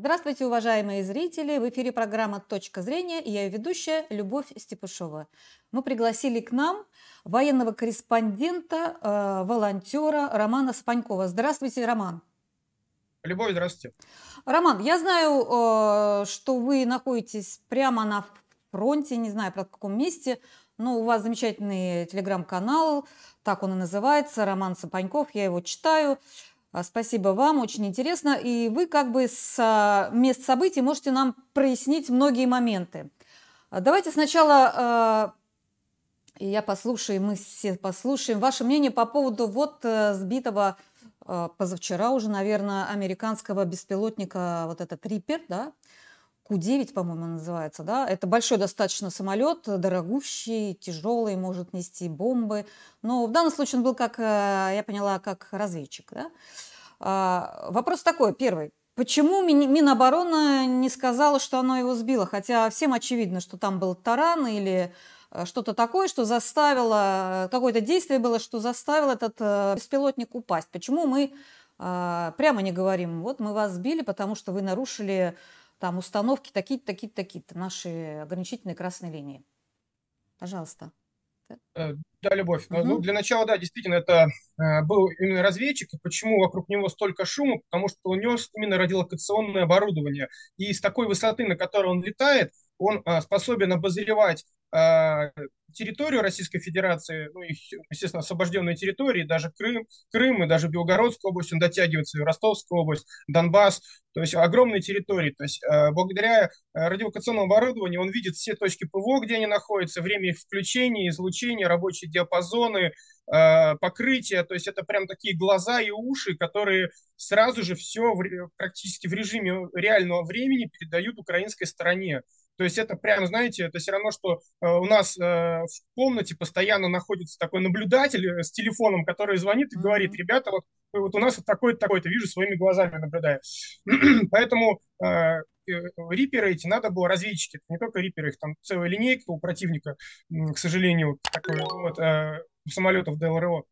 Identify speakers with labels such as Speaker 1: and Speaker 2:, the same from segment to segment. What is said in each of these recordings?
Speaker 1: Здравствуйте, уважаемые зрители! В эфире программа «Точка зрения» и я ее ведущая Любовь Степушова. Мы пригласили к нам военного корреспондента, э, волонтера Романа Спанькова. Здравствуйте, Роман!
Speaker 2: Любовь, здравствуйте!
Speaker 1: Роман, я знаю, э, что вы находитесь прямо на фронте, не знаю, про каком месте, но у вас замечательный телеграм-канал, так он и называется, Роман Сапаньков, я его читаю. А, спасибо вам, очень интересно. И вы как бы с а, мест событий можете нам прояснить многие моменты. А, давайте сначала я послушаю, мы все послушаем ваше мнение по поводу вот э, сбитого позавчера уже, наверное, американского беспилотника, вот этот Риппер, да, Ку-9, по-моему, называется, да. Это большой достаточно самолет, дорогущий, тяжелый, может нести бомбы. Но в данном случае он был, как э, я поняла, как разведчик, да. А, вопрос такой, первый. Почему Минобороны не сказала, что оно его сбило? Хотя всем очевидно, что там был таран или э, что-то такое, что заставило, какое-то действие было, что заставило этот э, беспилотник упасть. Почему мы прямо не говорим, вот мы вас сбили, потому что вы нарушили там установки такие-то, такие-то, такие-то, наши ограничительные красные линии. Пожалуйста.
Speaker 2: Э, да, Любовь. Угу. Ну, для начала, да, действительно, это э, был именно разведчик. И почему вокруг него столько шума? Потому что он нес именно радиолокационное оборудование. И с такой высоты, на которой он летает, он э, способен обозревать э, территорию Российской Федерации, ну, их, естественно, освобожденные территории, даже Крым, Крым и даже Белгородская область, он дотягивается, и Ростовская область, Донбасс, то есть огромные территории. То есть э, благодаря э, радиолокационному оборудованию он видит все точки ПВО, где они находятся, время их включения, излучения, рабочие диапазоны, покрытия. То есть это прям такие глаза и уши, которые сразу же все в, практически в режиме реального времени передают украинской стороне. То есть это прям, знаете, это все равно, что э, у нас э, в комнате постоянно находится такой наблюдатель э, с телефоном, который звонит и говорит, ребята, вот, вот у нас вот такой-то, такой-то, вижу, своими глазами наблюдаю. Поэтому риперы эти надо было разведчики, не только риперы, их там целая линейка у противника, к сожалению, такой вот, самолетов ДЛРО.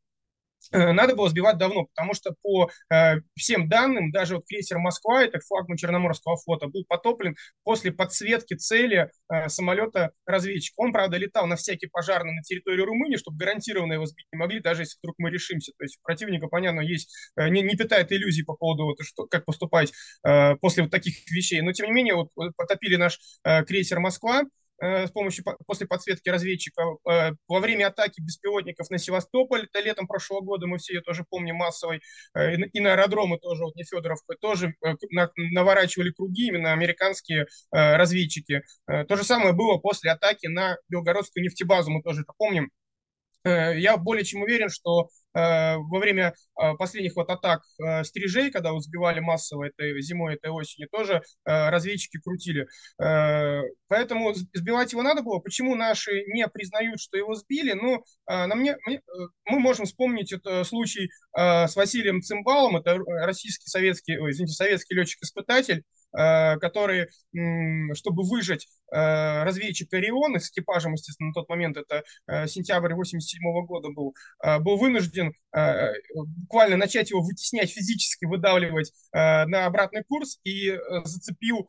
Speaker 2: Э, надо было сбивать давно, потому что по э, всем данным, даже вот крейсер «Москва», это флагман Черноморского флота, был потоплен после подсветки цели э, самолета разведчика. Он, правда, летал на всякий пожарный на территорию Румынии, чтобы гарантированно его сбить не могли, даже если вдруг мы решимся. То есть противника, понятно, есть, э, не, не питает иллюзий по поводу, вот, что, как поступать э, после вот таких вещей. Но, тем не менее, вот, потопили наш э, крейсер «Москва», с помощью после подсветки разведчика э, во время атаки беспилотников на Севастополь, это летом прошлого года, мы все ее тоже помним массовой, э, и на аэродромы тоже, вот Нефедоровка, тоже наворачивали круги именно американские разведчики. То же самое было после атаки на Белгородскую нефтебазу, мы тоже это помним. Я более чем уверен, что Э, во время э, последних вот атак э, стрижей, когда вот сбивали массово этой зимой, этой осенью, тоже разведчики крутили. Поэтому сбивать его надо было. Почему наши не признают, что его сбили? Ну, на мне, мы можем вспомнить этот случай с Василием Цимбалом, это российский советский, ой, извините, советский летчик-испытатель, который, чтобы выжить разведчик Орион с экипажем, естественно, на тот момент, это сентябрь 87 года был, был вынужден э, буквально начать его вытеснять физически, выдавливать э, на обратный курс и э, зацепил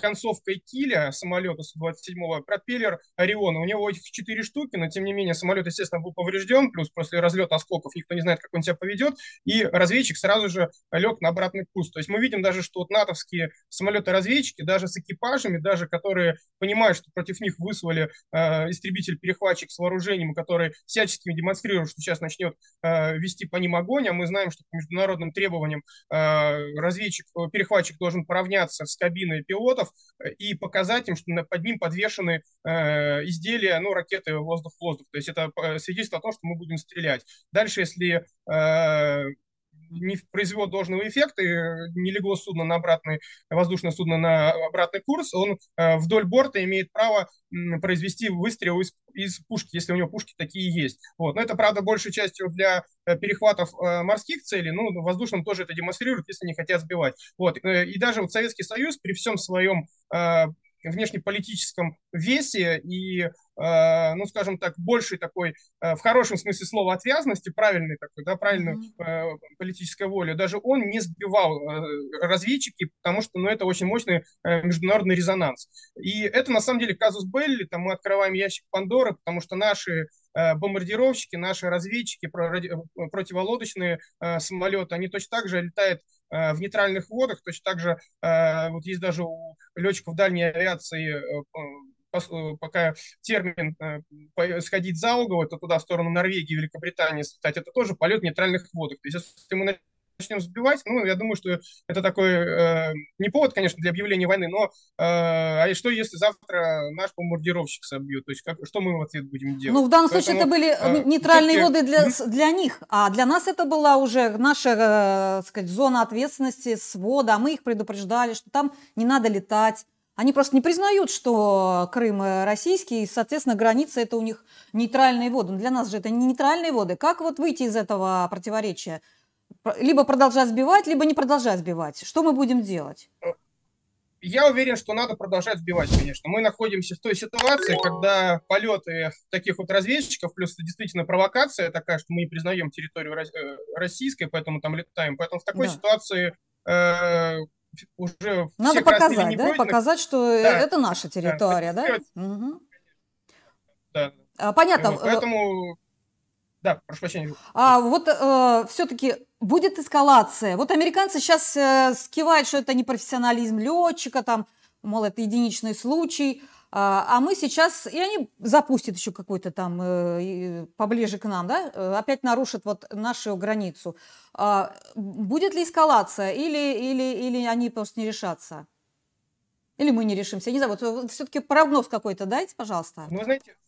Speaker 2: концовкой киля самолета Су-27 пропеллер Ориона. У него этих четыре штуки, но тем не менее самолет, естественно, был поврежден, плюс после разлета осколков никто не знает, как он себя поведет, и разведчик сразу же лег на обратный курс. То есть мы видим даже, что вот натовские самолеты-разведчики, даже с экипажами, даже которые понимают, что против них выслали истребитель-перехватчик с вооружением, который всячески демонстрирует, что сейчас начнет Э, вести по ним огонь, а мы знаем, что по международным требованиям э, разведчик, э, перехватчик должен поравняться с кабиной пилотов и показать им, что под ним подвешены изделия, ну, ракеты воздух-воздух. То есть это свидетельство о том, что мы будем стрелять. Дальше, если не произвел должного эффекта, не легло судно на обратный, воздушное судно на обратный курс, он э, вдоль борта имеет право произвести выстрел из, из пушки, если у него пушки такие есть. Вот. Но это, правда, большей частью для э, перехватов э, морских целей, ну, в воздушном тоже это демонстрируют, если не хотят сбивать. Вот. И даже вот Советский Союз при всем своем внешнеполитическом весе и Э, ну, скажем так, большей такой, э, в хорошем смысле слова, отвязности, правильной такой, да, правильной mm-hmm. политической воли, даже он не сбивал разведчики, потому что, ну, это очень мощный международный резонанс. И это, на самом деле, казус Белли, там мы открываем ящик Пандоры, потому что наши бомбардировщики, наши разведчики, противолодочные самолеты, они точно так же летают в нейтральных водах, точно так же, вот есть даже у летчиков дальней авиации Э, пока термин э, сходить за угол, это туда, в сторону Норвегии, Великобритании, кстати, это тоже полет в нейтральных водах. То есть, если мы начнем сбивать, ну, я думаю, что это такой, э, не повод, конечно, для объявления войны, но э, а что, если завтра наш бомбардировщик собьет? То есть, как, что мы в ответ будем делать?
Speaker 1: Ну, в данном Поэтому, случае это были э, нейтральные воды для, для них, а для нас это была уже наша, э, сказать, зона ответственности, свода, а мы их предупреждали, что там не надо летать, они просто не признают, что Крым российский, и, соответственно, граница это у них нейтральные воды. Но для нас же это не нейтральные воды. Как вот выйти из этого противоречия? Либо продолжать сбивать, либо не продолжать сбивать. Что мы будем делать?
Speaker 2: Я уверен, что надо продолжать сбивать, конечно. Мы находимся в той ситуации, когда полеты таких вот разведчиков, плюс это действительно провокация такая, что мы не признаем территорию э, российской, поэтому там летаем. Поэтому в такой да. ситуации э, уже
Speaker 1: Надо показать, да? Показать, что да. это наша территория, да? Да. Угу. да. Понятно.
Speaker 2: Э, поэтому, да, прошу прощения.
Speaker 1: А вот э, все-таки будет эскалация. Вот американцы сейчас э, скивают, что это не профессионализм летчика, там, мол, это единичный случай. А, а мы сейчас, и они запустят еще какой-то там э, поближе к нам, да, э, опять нарушат вот нашу границу. А, будет ли эскалация или, или, или они просто не решатся? Или мы не решимся? Не знаю, вот все-таки прогноз какой-то дайте, пожалуйста.
Speaker 2: Ну, знаете, э,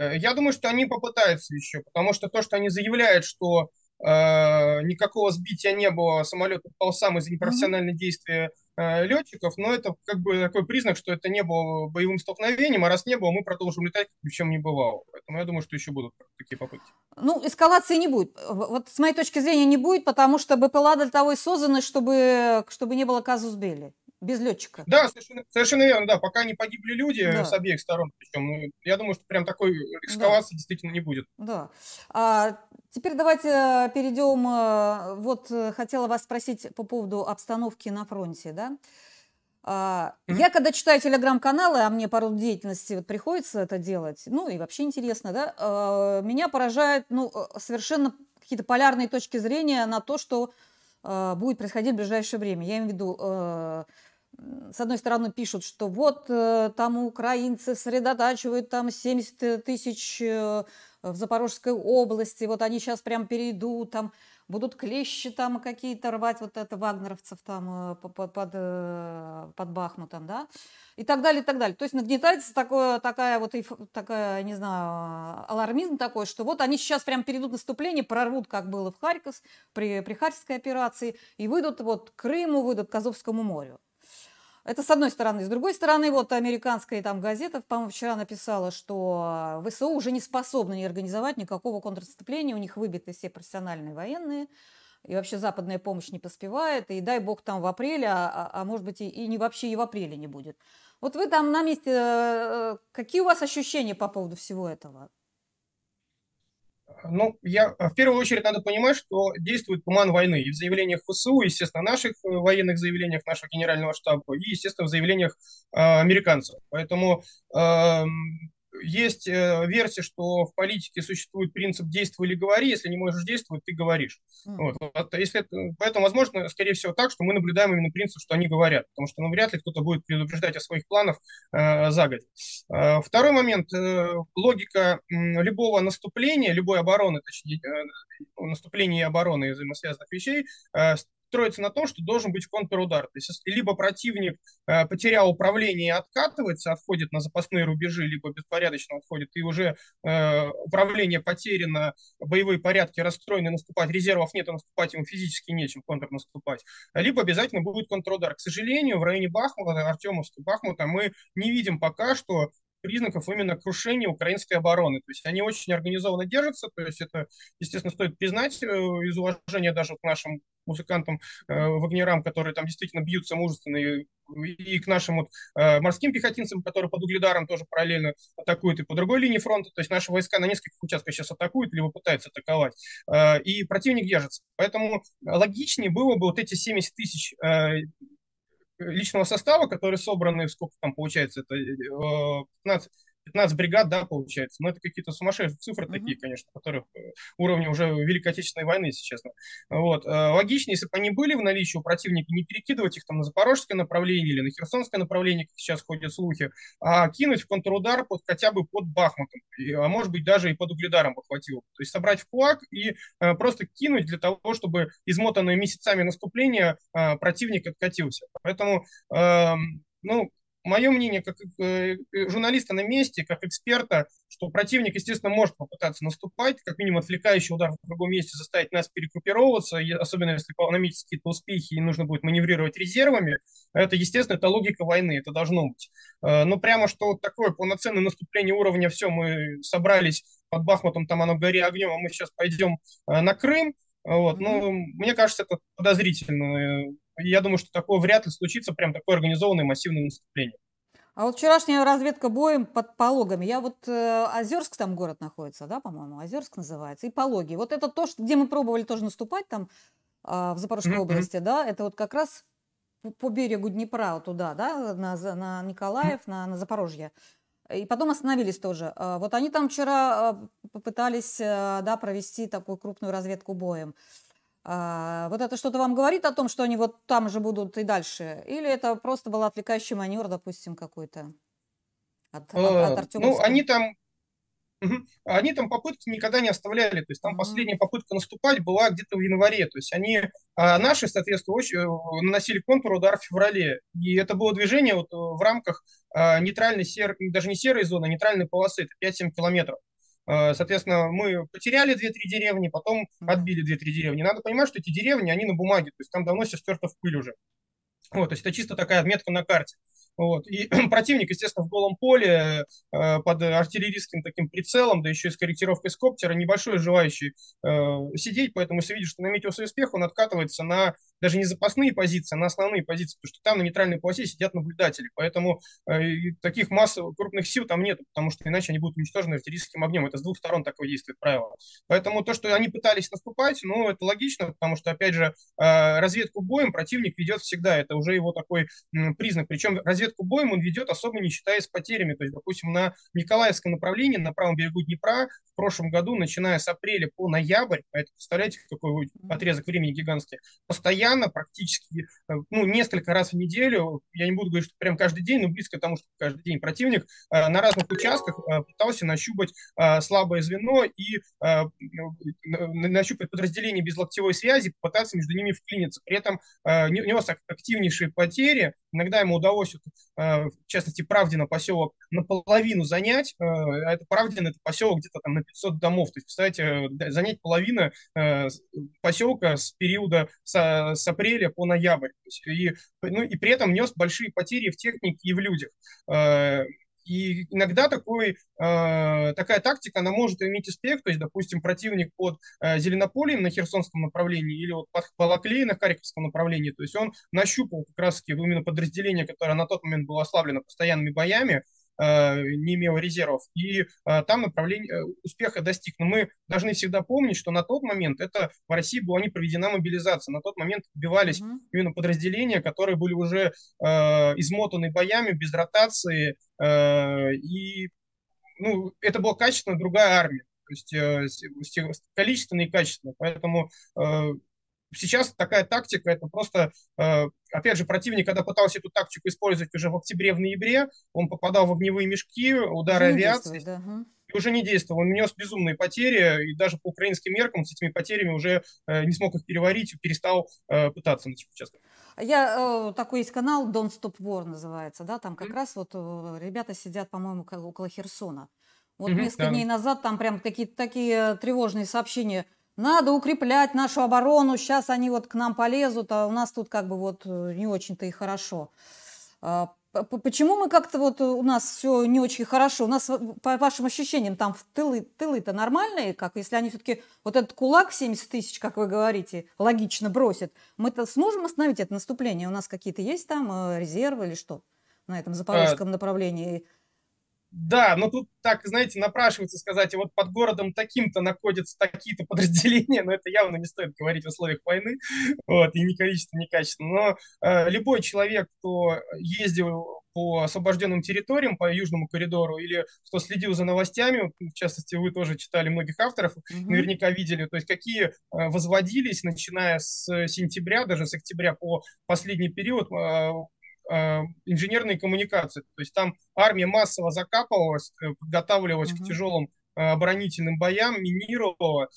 Speaker 2: я думаю, что они попытаются еще, потому что то, что они заявляют, что э, никакого сбития не было, самолет упал сам из-за непрофессиональных действия Э, летчиков, но это как бы такой признак, что это не было боевым столкновением, а раз не было, мы продолжим летать, ни в чем не бывало. Поэтому я думаю, что еще будут такие попытки.
Speaker 1: Ну, эскалации не будет. Вот с моей точки зрения не будет, потому что БПЛА для того и созданы, чтобы, чтобы не было казус Белли без летчика.
Speaker 2: Да, совершенно, совершенно верно, да, пока не погибли люди да. с обеих сторон, причем, ну, я думаю, что прям такой эскалации да. действительно не будет.
Speaker 1: Да. А, теперь давайте э, перейдем, э, вот э, хотела вас спросить по поводу обстановки на фронте, да. А, mm-hmm. Я когда читаю телеграм-каналы, а мне по роду деятельности вот приходится это делать, ну и вообще интересно, да, а, меня поражает, ну, совершенно какие-то полярные точки зрения на то, что будет происходить в ближайшее время. Я имею в виду с одной стороны, пишут, что вот э, там украинцы сосредотачивают там 70 тысяч э, в Запорожской области, вот они сейчас прям перейдут, там будут клещи там какие-то рвать, вот это вагнеровцев там э, под, под, под Бахмутом, да, и так далее, и так далее. То есть нагнетается такое, такая вот, такая, не знаю, алармизм такой, что вот они сейчас прям перейдут наступление, прорвут, как было в Харьков, при, при Харьковской операции, и выйдут вот к Крыму, выйдут к Азовскому морю. Это с одной стороны. С другой стороны, вот американская там газета, по-моему, вчера написала, что ВСУ уже не способны не организовать никакого контрнаступления, у них выбиты все профессиональные военные, и вообще западная помощь не поспевает, и дай бог там в апреле, а, а, а может быть и, и не вообще и в апреле не будет. Вот вы там на месте, э, какие у вас ощущения по поводу всего этого?
Speaker 2: Ну, я, в первую очередь надо понимать, что действует туман войны. И в заявлениях ФСУ, естественно, наших э, военных заявлениях нашего генерального штаба, и, естественно, в заявлениях э, американцев. Поэтому э, есть э, версия, что в политике существует принцип «действуй или говори», если не можешь действовать, ты говоришь. Mm. Вот. Если это, поэтому, возможно, скорее всего так, что мы наблюдаем именно принцип, что они говорят, потому что ну, вряд ли кто-то будет предупреждать о своих планах э, за год. Э, второй момент. Э, логика э, любого наступления, любой обороны, точнее, э, наступления и обороны взаимосвязанных вещей э, строится на том, что должен быть контрудар. То есть либо противник э, потерял управление и откатывается, отходит на запасные рубежи, либо беспорядочно отходит, и уже э, управление потеряно, боевые порядки расстроены, наступать, резервов нет, и наступать ему физически нечем контрнаступать. Либо обязательно будет контрудар. К сожалению, в районе Бахмута, Артемовска, Бахмута мы не видим пока что признаков именно крушения украинской обороны. То есть они очень организованно держатся, то есть это, естественно, стоит признать из уважения даже к нашим музыкантам, вагнерам, которые там действительно бьются мужественно и и к нашим вот, э, морским пехотинцам, которые под Угледаром тоже параллельно атакуют, и по другой линии фронта. То есть наши войска на нескольких участках сейчас атакуют, либо пытаются атаковать. Э, и противник держится. Поэтому логичнее было бы вот эти 70 тысяч э, личного состава, которые собраны, сколько там получается, это 15 э, 15 бригад, да, получается. Но это какие-то сумасшедшие цифры mm-hmm. такие, конечно, которых э, уровня уже Великой Отечественной войны, если честно. Вот. Э, логичнее, если бы они были в наличии у противника, не перекидывать их там на запорожское направление или на херсонское направление, как сейчас ходят слухи, а кинуть в контрудар под, хотя бы под Бахмутом, а может быть даже и под Угледаром похватило. То есть собрать в кулак и э, просто кинуть для того, чтобы измотанные месяцами наступления э, противник откатился. Поэтому э, ну, мое мнение как э, журналиста на месте, как эксперта, что противник, естественно, может попытаться наступать, как минимум отвлекающий удар в другом месте заставить нас перегруппироваться, особенно если наметить какие-то успехи и нужно будет маневрировать резервами. Это, естественно, это логика войны, это должно быть. Э, но прямо что такое полноценное наступление уровня, все, мы собрались под Бахмутом, там оно гори огнем, а мы сейчас пойдем э, на Крым, вот, ну, мне кажется, это подозрительно я думаю, что такое вряд ли случится, прям такое организованное массивное наступление.
Speaker 1: А вот вчерашняя разведка боем под Пологами. Я вот э, Озерск там город находится, да, по-моему, Озерск называется, и Пологи. Вот это то, что, где мы пробовали тоже наступать там э, в Запорожской mm-hmm. области, да, это вот как раз по, по берегу Днепра вот туда, да, на, на Николаев, mm-hmm. на, на Запорожье. И потом остановились тоже. А вот они там вчера а, попытались, э, да, провести такую крупную разведку боем. А, вот это что-то вам говорит о том, что они вот там же будут и дальше? Или это просто был отвлекающий маневр, допустим, какой-то
Speaker 2: от, от, от Ну, они там, они там попытки никогда не оставляли. То есть там mm-hmm. последняя попытка наступать была где-то в январе. То есть они, а наши, соответственно, очень, э, наносили контур-удар в феврале. И это было движение вот в рамках а, нейтральной серой, даже не серой зоны, а нейтральной полосы. Это 5-7 километров. Э, соответственно, мы потеряли 2-3 деревни, потом отбили 2-3 деревни. Надо понимать, что эти деревни, они на бумаге, то есть там давно все стерто в пыль уже. Вот, то есть это чисто такая отметка на карте. Вот. И противник, естественно, в голом поле э, под артиллерийским таким прицелом, да еще и с корректировкой скоптера, небольшой желающий э, сидеть, поэтому если видишь, что наметился успех, он откатывается на даже не запасные позиции, а на основные позиции, потому что там на нейтральной полосе сидят наблюдатели, поэтому э, таких массовых крупных сил там нет, потому что иначе они будут уничтожены артиллерийским огнем. Это с двух сторон такое действует правило. Поэтому то, что они пытались наступать, ну, это логично, потому что, опять же, э, разведку боем противник ведет всегда, это уже его такой признак. Причем разведку боем он ведет, особо не считаясь потерями. То есть, допустим, на Николаевском направлении, на правом берегу Днепра, в прошлом году, начиная с апреля по ноябрь, это представляете, какой отрезок времени гигантский, постоянно постоянно, практически, э, ну, несколько раз в неделю, я не буду говорить, что прям каждый день, но близко к тому, что каждый день противник э, на разных участках э, пытался нащупать слабое звено и нащупать подразделение без локтевой связи, пытаться между ними вклиниться. При этом нес активнейшие потери, иногда ему удалось, в частности, Правдина поселок наполовину занять, а это Правдин, это поселок где-то там на 500 домов, то есть, представляете, занять половину поселка с периода с с апреля по ноябрь. И, ну, и при этом нес большие потери в технике и в людях. Э, и иногда такой, э, такая тактика, она может иметь успех, то есть, допустим, противник под э, Зеленополем на Херсонском направлении или вот под Балаклеей на Харьковском направлении, то есть он нащупал как раз именно подразделение, которое на тот момент было ослаблено постоянными боями, не имела резервов, и э, там направление э, успеха достиг. Но мы должны всегда помнить, что на тот момент это в России была не проведена мобилизация. На тот момент убивались mm-hmm. именно подразделения, которые были уже измотаны боями, без ротации, и ну, это была качественно другая армия то есть количественно и качественно. Поэтому Сейчас такая тактика, это просто, э, опять же, противник, когда пытался эту тактику использовать уже в октябре, в ноябре, он попадал в огневые мешки, удары уже авиации. Да, И уже не действовал. Он нес безумные потери, и даже по украинским меркам с этими потерями уже э, не смог их переварить, перестал э, пытаться на этих участках.
Speaker 1: Я, такой есть канал Don't Stop War называется, да, там как mm-hmm. раз вот ребята сидят, по-моему, около Херсона. Вот mm-hmm, несколько да. дней назад там прям такие, такие тревожные сообщения – надо укреплять нашу оборону, сейчас они вот к нам полезут, а у нас тут как бы вот э, не очень-то и хорошо. А, Почему мы как-то вот у нас все не очень хорошо? У нас, по вашим ощущениям, там в тылы, тылы-то нормальные, как если они все-таки вот этот кулак 70 тысяч, как вы говорите, логично бросят, мы-то сможем остановить это наступление? У нас какие-то есть там э, резервы или что на этом запорожском а... направлении?
Speaker 2: Да, но тут так, знаете, напрашивается сказать, вот под городом таким-то находятся такие-то подразделения, но это явно не стоит говорить в условиях войны, вот, и ни количество, ни качество. Но э, любой человек, кто ездил по освобожденным территориям, по Южному коридору, или кто следил за новостями, в частности, вы тоже читали многих авторов, mm-hmm. наверняка видели, то есть какие э, возводились, начиная с сентября, даже с октября по последний период, Э, инженерные коммуникации. То есть там армия массово закапывалась, э, подготавливалась mm-hmm. к тяжелым э, оборонительным боям, минировала,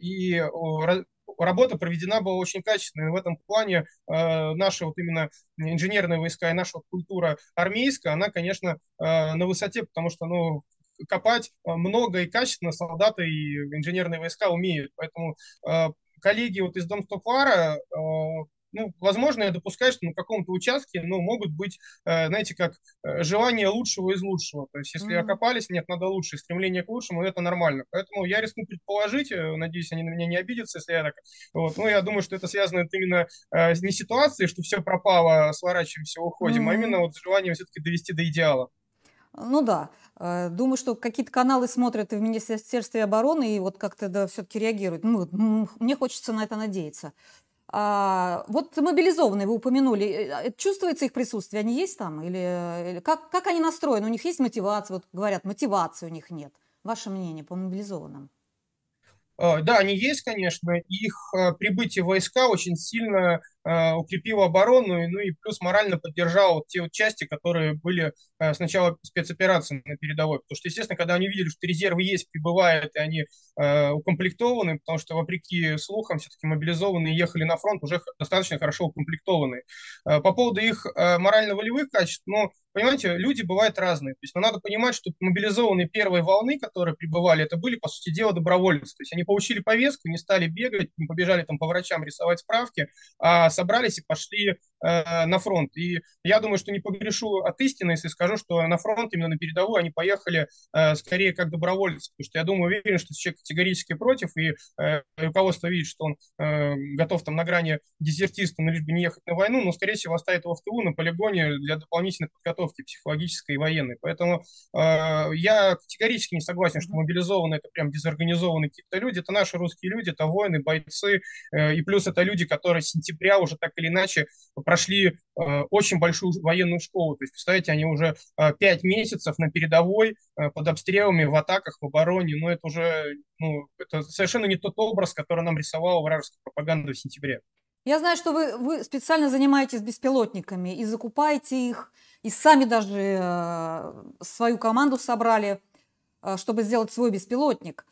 Speaker 2: и работа проведена была очень качественная. в этом плане наша вот именно инженерные войска и наша вот культура армейская, она, конечно, на высоте, потому что, ну, копать много и качественно солдаты и инженерные войска умеют. Поэтому коллеги вот из Домстоквара ну, возможно, я допускаю, что на каком-то участке, ну, могут быть, э, знаете, как э, желание лучшего из лучшего. То есть, если mm-hmm. окопались, нет, надо лучше, стремление к лучшему, это нормально. Поэтому я рискну предположить, э, надеюсь, они на меня не обидятся, если я так... Вот, ну, я думаю, что это связано именно не ситуацией, что все пропало, сворачиваемся, уходим, mm-hmm. а именно вот желанием все-таки довести до идеала.
Speaker 1: Ну да. Думаю, что какие-то каналы смотрят и в Министерстве обороны и вот как-то да, все-таки реагируют. Ну, мне хочется на это надеяться. А, вот мобилизованные вы упомянули, э, э, чувствуется их присутствие, они есть там? Или, или как, как они настроены? У них есть мотивация? Вот говорят, мотивации у них нет. Ваше мнение по мобилизованным?
Speaker 2: А, да, они есть, конечно. Их э, прибытие в войска очень сильно Э, укрепил оборону, ну и плюс морально поддержал те вот части, которые были э, сначала спецоперации на передовой. Потому что, естественно, когда они видели, что резервы есть, прибывают, и они э, укомплектованы, потому что, вопреки слухам, все-таки мобилизованные ехали на фронт уже достаточно хорошо укомплектованные. По поводу их морально-волевых качеств, ну, понимаете, люди бывают разные. То есть, ну, надо понимать, что мобилизованные первой волны, которые прибывали, это были, по сути дела, добровольцы. То есть, они получили повестку, не стали бегать, не побежали там по врачам рисовать справки, а собрались и пошли э, на фронт. И я думаю, что не погрешу от истины, если скажу, что на фронт, именно на передовую, они поехали э, скорее как добровольцы. Потому что я думаю, уверен, что человек категорически против, и э, руководство видит, что он э, готов там на грани дезертиста, но лишь бы не ехать на войну, но, скорее всего, оставит его в тылу на полигоне для дополнительной подготовки психологической и военной. Поэтому э, я категорически не согласен, что мобилизованные это прям дезорганизованные какие-то люди. Это наши русские люди, это воины, бойцы, э, и плюс это люди, которые с сентября уже так или иначе прошли э, очень большую военную школу. То есть, представляете, они уже э, пять месяцев на передовой, э, под обстрелами, в атаках, в обороне. Но это уже ну, это совершенно не тот образ, который нам рисовала вражеская пропаганда в сентябре.
Speaker 1: Я знаю, что вы, вы специально занимаетесь беспилотниками и закупаете их, и сами даже свою команду собрали, чтобы сделать свой беспилотник.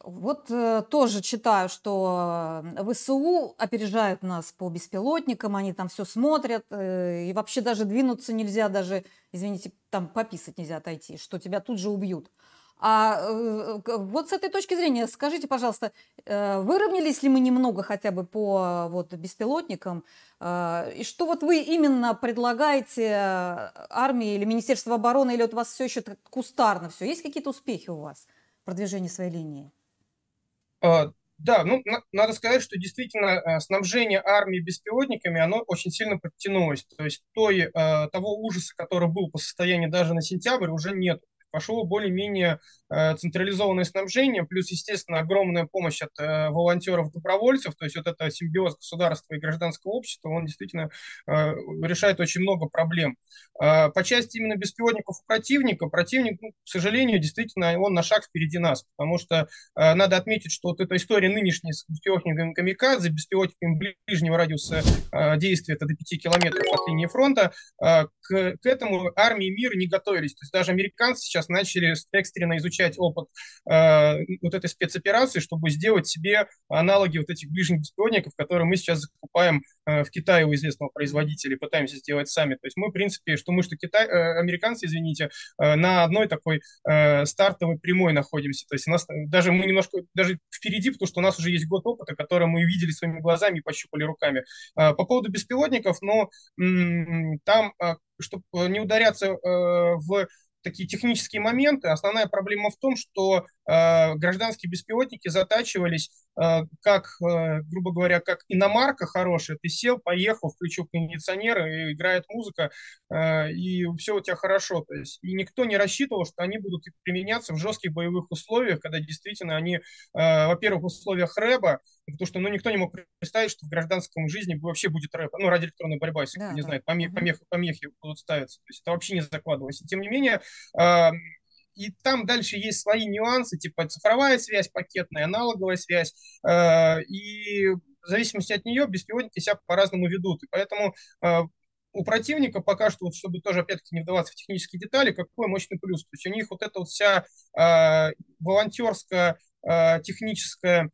Speaker 1: Вот э, тоже читаю, что э, ВСУ опережают нас по беспилотникам, они там все смотрят, э, и вообще даже двинуться нельзя, даже, извините, там пописать нельзя отойти, что тебя тут же убьют. А вот с этой точки зрения, скажите, пожалуйста, выровнялись ли мы немного хотя бы по вот, беспилотникам? И что вот вы именно предлагаете армии или Министерству обороны, или вот у вас все еще кустарно все? Есть какие-то успехи у вас? Продвижении своей линии?
Speaker 2: А, да, ну, на, надо сказать, что действительно э, снабжение армии беспилотниками, оно очень сильно подтянулось. То есть той, э, того ужаса, который был по состоянию даже на сентябрь, уже нет пошло более-менее э, централизованное снабжение, плюс, естественно, огромная помощь от э, волонтеров-добровольцев, то есть вот это симбиоз государства и гражданского общества, он действительно э, решает очень много проблем. По части именно беспилотников у противника, противник, ну, к сожалению, действительно, он на шаг впереди нас, потому что надо отметить, что вот эта история нынешняя с беспилотниками камикадзе, беспилотниками ближнего радиуса действия, это до 5 километров от линии фронта, к, к этому армии мира не готовились. То есть даже американцы сейчас начали экстренно изучать опыт э, вот этой спецоперации, чтобы сделать себе аналоги вот этих ближних беспилотников, которые мы сейчас закупаем э, в Китае у известного производителя, пытаемся сделать сами. То есть мы, в принципе, что мы, что Китай, э, американцы, извините, э, на одной такой э, стартовой прямой находимся. То есть у нас даже мы немножко даже впереди, потому что у нас уже есть год опыта, который мы видели своими глазами и пощупали руками. Э, по поводу беспилотников, ну, там, э, чтобы не ударяться э, в такие технические моменты. Основная проблема в том, что э, гражданские беспилотники затачивались э, как, э, грубо говоря, как иномарка хорошая. Ты сел, поехал, включил кондиционер, и играет музыка, э, и все у тебя хорошо. То есть, и никто не рассчитывал, что они будут применяться в жестких боевых условиях, когда действительно они, э, во-первых, в условиях рэба, потому что ну, никто не мог представить, что в гражданском жизни вообще будет рэп, ну, радиоэлектронная борьба, если да, кто не да. знает, помех, помех, помехи будут ставиться. То есть это вообще не закладывалось. И тем не менее, э, и там дальше есть свои нюансы, типа цифровая связь пакетная, аналоговая связь, э, и в зависимости от нее беспилотники себя по-разному ведут. И поэтому э, у противника пока что, вот, чтобы тоже опять-таки не вдаваться в технические детали, какой мощный плюс. То есть у них вот эта вот вся э, волонтерская, э, техническая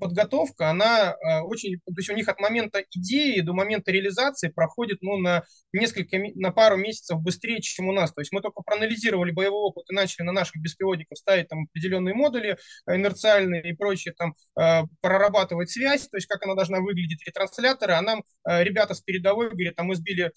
Speaker 2: подготовка, она э, очень, то есть у них от момента идеи до момента реализации проходит ну, на несколько, на пару месяцев быстрее, чем у нас. То есть мы только проанализировали боевой опыт и начали на наших беспилотниках ставить там определенные модули э, инерциальные и прочие, там э, прорабатывать связь, то есть как она должна выглядеть, ретрансляторы, а нам ребята с передовой говорят, там мы сбили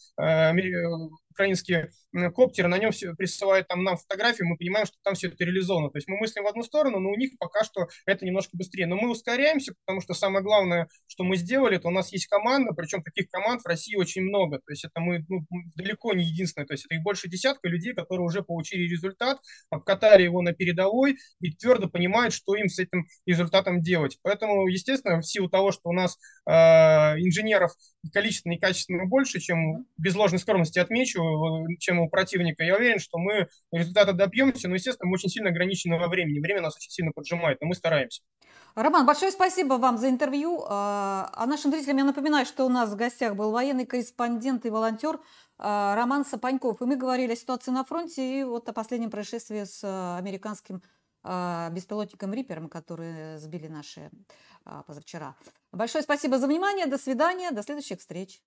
Speaker 2: украинские коптеры, на нем все, присылают там нам фотографии, мы понимаем, что там все это реализовано. То есть мы мыслим в одну сторону, но у них пока что это немножко быстрее. Но мы ускоряемся, потому что самое главное, что мы сделали, это у нас есть команда, причем таких команд в России очень много. То есть это мы ну, далеко не единственные, то есть это их больше десятка людей, которые уже получили результат, обкатали его на передовой и твердо понимают, что им с этим результатом делать. Поэтому, естественно, в силу того, что у нас э, инженеров количественно и качественно больше, чем без ложной скромности отмечу, чем у противника. Я уверен, что мы результата добьемся, но, естественно, мы очень сильно ограничены во времени. Время нас очень сильно поджимает, но мы стараемся.
Speaker 1: Роман, большое спасибо вам за интервью. А, а нашим зрителям я напоминаю, что у нас в гостях был военный корреспондент и волонтер а, Роман Сапаньков. И мы говорили о ситуации на фронте и вот о последнем происшествии с а, американским беспилотником Рипером, которые сбили наши позавчера. Большое спасибо за внимание. До свидания. До следующих встреч.